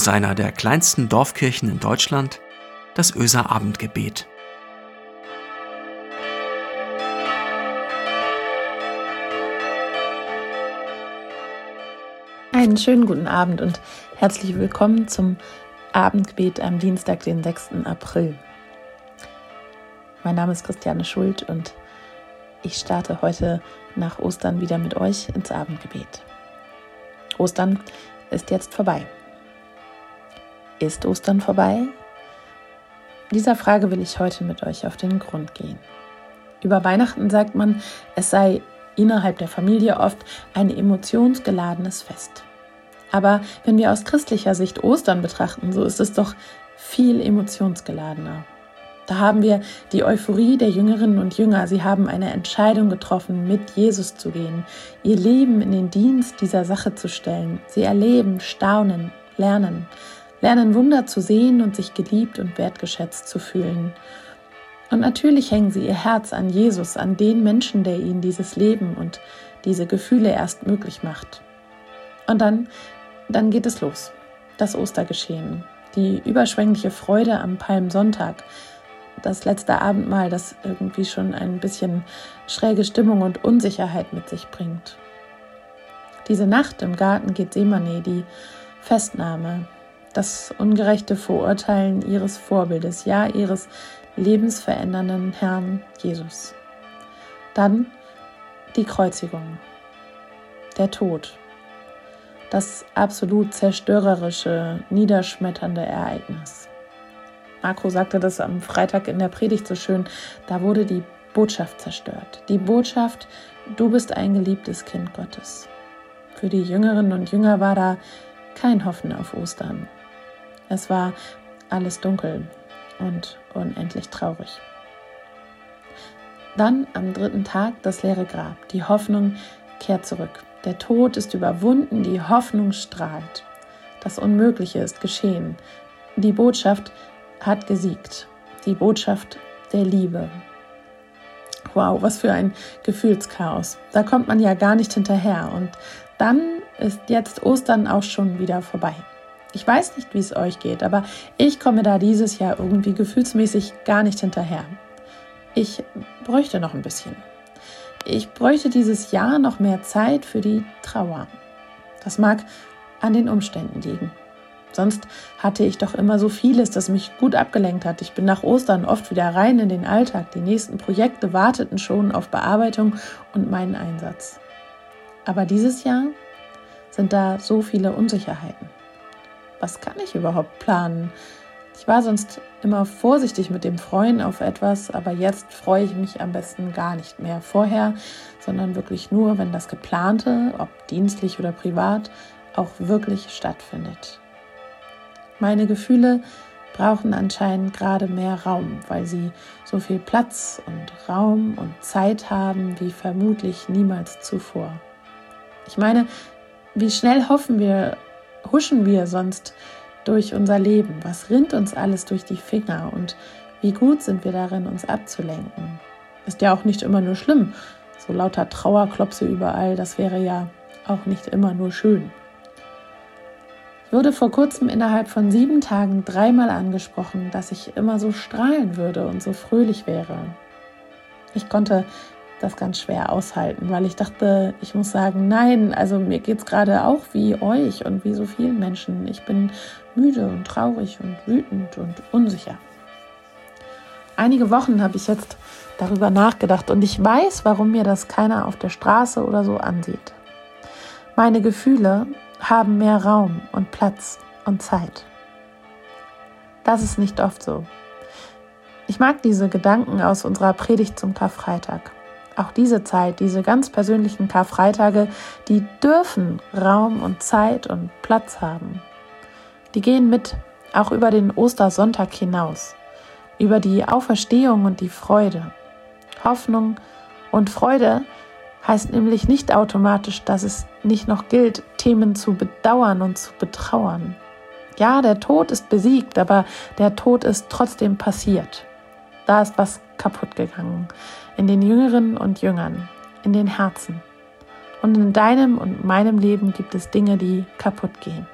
aus einer der kleinsten Dorfkirchen in Deutschland, das Öser Abendgebet. Einen schönen guten Abend und herzlich willkommen zum Abendgebet am Dienstag, den 6. April. Mein Name ist Christiane Schuld und ich starte heute nach Ostern wieder mit euch ins Abendgebet. Ostern ist jetzt vorbei. Ist Ostern vorbei? Dieser Frage will ich heute mit euch auf den Grund gehen. Über Weihnachten sagt man, es sei innerhalb der Familie oft ein emotionsgeladenes Fest. Aber wenn wir aus christlicher Sicht Ostern betrachten, so ist es doch viel emotionsgeladener. Da haben wir die Euphorie der Jüngerinnen und Jünger. Sie haben eine Entscheidung getroffen, mit Jesus zu gehen, ihr Leben in den Dienst dieser Sache zu stellen. Sie erleben, staunen, lernen, lernen Wunder zu sehen und sich geliebt und wertgeschätzt zu fühlen. Und natürlich hängen sie ihr Herz an Jesus, an den Menschen, der ihnen dieses Leben und diese Gefühle erst möglich macht. Und dann, dann geht es los. Das Ostergeschehen, die überschwängliche Freude am Palmsonntag, das letzte Abendmahl, das irgendwie schon ein bisschen schräge Stimmung und Unsicherheit mit sich bringt. Diese Nacht im Garten Gethsemane, die Festnahme, das ungerechte Verurteilen ihres Vorbildes, ja ihres lebensverändernden Herrn Jesus. Dann die Kreuzigung, der Tod, das absolut zerstörerische, niederschmetternde Ereignis. Marco sagte das am Freitag in der Predigt so schön, da wurde die Botschaft zerstört. Die Botschaft, du bist ein geliebtes Kind Gottes. Für die Jüngerinnen und Jünger war da kein Hoffen auf Ostern. Es war alles dunkel und unendlich traurig. Dann am dritten Tag das leere Grab. Die Hoffnung kehrt zurück. Der Tod ist überwunden, die Hoffnung strahlt. Das Unmögliche ist geschehen. Die Botschaft, hat gesiegt. Die Botschaft der Liebe. Wow, was für ein Gefühlschaos. Da kommt man ja gar nicht hinterher. Und dann ist jetzt Ostern auch schon wieder vorbei. Ich weiß nicht, wie es euch geht, aber ich komme da dieses Jahr irgendwie gefühlsmäßig gar nicht hinterher. Ich bräuchte noch ein bisschen. Ich bräuchte dieses Jahr noch mehr Zeit für die Trauer. Das mag an den Umständen liegen. Sonst hatte ich doch immer so vieles, das mich gut abgelenkt hat. Ich bin nach Ostern oft wieder rein in den Alltag. Die nächsten Projekte warteten schon auf Bearbeitung und meinen Einsatz. Aber dieses Jahr sind da so viele Unsicherheiten. Was kann ich überhaupt planen? Ich war sonst immer vorsichtig mit dem Freuen auf etwas, aber jetzt freue ich mich am besten gar nicht mehr vorher, sondern wirklich nur, wenn das Geplante, ob dienstlich oder privat, auch wirklich stattfindet. Meine Gefühle brauchen anscheinend gerade mehr Raum, weil sie so viel Platz und Raum und Zeit haben wie vermutlich niemals zuvor. Ich meine, wie schnell hoffen wir, huschen wir sonst durch unser Leben? Was rinnt uns alles durch die Finger und wie gut sind wir darin, uns abzulenken? Ist ja auch nicht immer nur schlimm. So lauter Trauerklopse überall, das wäre ja auch nicht immer nur schön wurde vor kurzem innerhalb von sieben Tagen dreimal angesprochen, dass ich immer so strahlen würde und so fröhlich wäre. Ich konnte das ganz schwer aushalten, weil ich dachte, ich muss sagen, nein, also mir geht es gerade auch wie euch und wie so vielen Menschen. Ich bin müde und traurig und wütend und unsicher. Einige Wochen habe ich jetzt darüber nachgedacht und ich weiß, warum mir das keiner auf der Straße oder so ansieht. Meine Gefühle haben mehr Raum und Platz und Zeit. Das ist nicht oft so. Ich mag diese Gedanken aus unserer Predigt zum Karfreitag. Auch diese Zeit, diese ganz persönlichen Karfreitage, die dürfen Raum und Zeit und Platz haben. Die gehen mit, auch über den Ostersonntag hinaus, über die Auferstehung und die Freude. Hoffnung und Freude heißt nämlich nicht automatisch, dass es nicht noch gilt, Themen zu bedauern und zu betrauern. Ja, der Tod ist besiegt, aber der Tod ist trotzdem passiert. Da ist was kaputt gegangen. In den Jüngeren und Jüngern, in den Herzen. Und in deinem und meinem Leben gibt es Dinge, die kaputt gehen.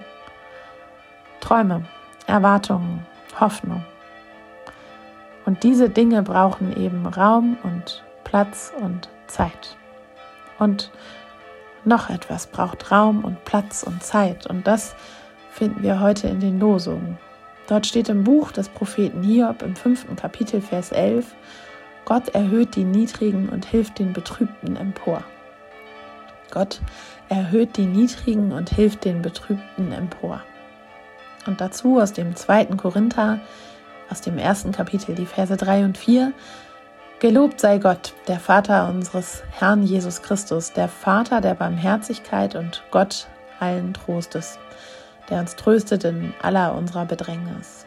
Träume, Erwartungen, Hoffnung. Und diese Dinge brauchen eben Raum und Platz und Zeit. Und noch etwas braucht Raum und Platz und Zeit. Und das finden wir heute in den Losungen. Dort steht im Buch des Propheten Hiob im fünften Kapitel, Vers 11, Gott erhöht die Niedrigen und hilft den Betrübten empor. Gott erhöht die Niedrigen und hilft den Betrübten empor. Und dazu aus dem zweiten Korinther, aus dem ersten Kapitel, die Verse 3 und 4. Gelobt sei Gott, der Vater unseres Herrn Jesus Christus, der Vater der Barmherzigkeit und Gott allen Trostes, der uns tröstet in aller unserer Bedrängnis.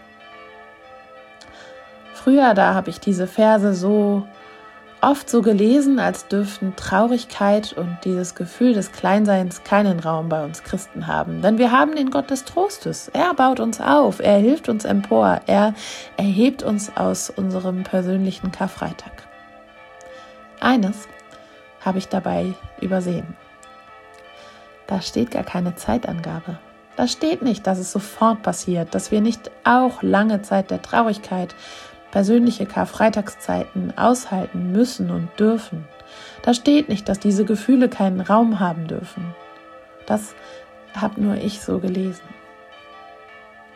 Früher, da habe ich diese Verse so oft so gelesen, als dürften Traurigkeit und dieses Gefühl des Kleinseins keinen Raum bei uns Christen haben. Denn wir haben den Gott des Trostes. Er baut uns auf, er hilft uns empor, er erhebt uns aus unserem persönlichen Karfreitag. Eines habe ich dabei übersehen. Da steht gar keine Zeitangabe. Da steht nicht, dass es sofort passiert, dass wir nicht auch lange Zeit der Traurigkeit, persönliche Karfreitagszeiten aushalten müssen und dürfen. Da steht nicht, dass diese Gefühle keinen Raum haben dürfen. Das habe nur ich so gelesen.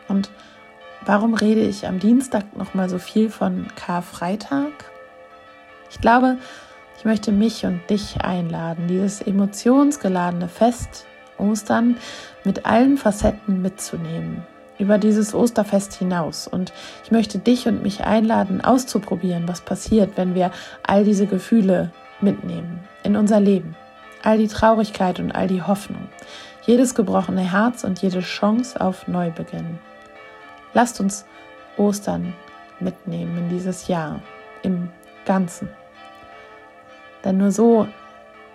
Und warum rede ich am Dienstag noch mal so viel von Karfreitag? Ich glaube, ich möchte mich und dich einladen, dieses emotionsgeladene Fest Ostern mit allen Facetten mitzunehmen über dieses Osterfest hinaus. Und ich möchte dich und mich einladen, auszuprobieren, was passiert, wenn wir all diese Gefühle mitnehmen in unser Leben. All die Traurigkeit und all die Hoffnung. Jedes gebrochene Herz und jede Chance auf Neubeginn. Lasst uns Ostern mitnehmen in dieses Jahr im Ganzen. Denn nur so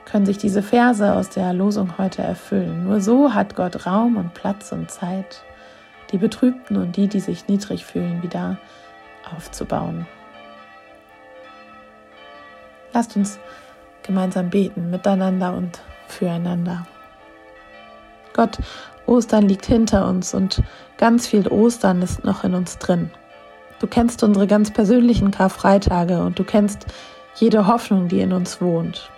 können sich diese Verse aus der Losung heute erfüllen. Nur so hat Gott Raum und Platz und Zeit die Betrübten und die, die sich niedrig fühlen, wieder aufzubauen. Lasst uns gemeinsam beten, miteinander und füreinander. Gott, Ostern liegt hinter uns und ganz viel Ostern ist noch in uns drin. Du kennst unsere ganz persönlichen Karfreitage und du kennst jede Hoffnung, die in uns wohnt,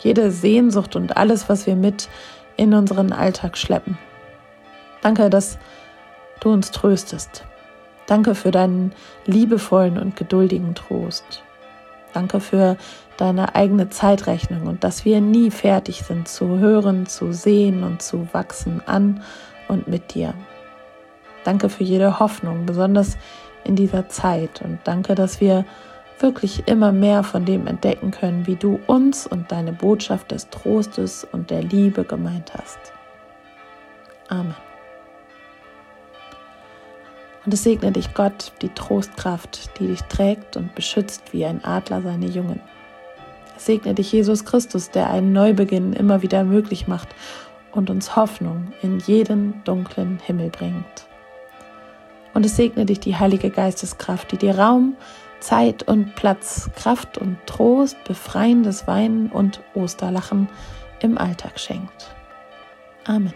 jede Sehnsucht und alles, was wir mit in unseren Alltag schleppen. Danke, dass du uns tröstest. Danke für deinen liebevollen und geduldigen Trost. Danke für deine eigene Zeitrechnung und dass wir nie fertig sind zu hören, zu sehen und zu wachsen an und mit dir. Danke für jede Hoffnung, besonders in dieser Zeit und danke, dass wir wirklich immer mehr von dem entdecken können, wie du uns und deine Botschaft des Trostes und der Liebe gemeint hast. Amen. Und es segne dich Gott, die Trostkraft, die dich trägt und beschützt wie ein Adler seine Jungen. Es segne dich Jesus Christus, der einen Neubeginn immer wieder möglich macht und uns Hoffnung in jeden dunklen Himmel bringt. Und es segne dich die Heilige Geisteskraft, die dir Raum, Zeit und Platz, Kraft und Trost, befreiendes Weinen und Osterlachen im Alltag schenkt. Amen.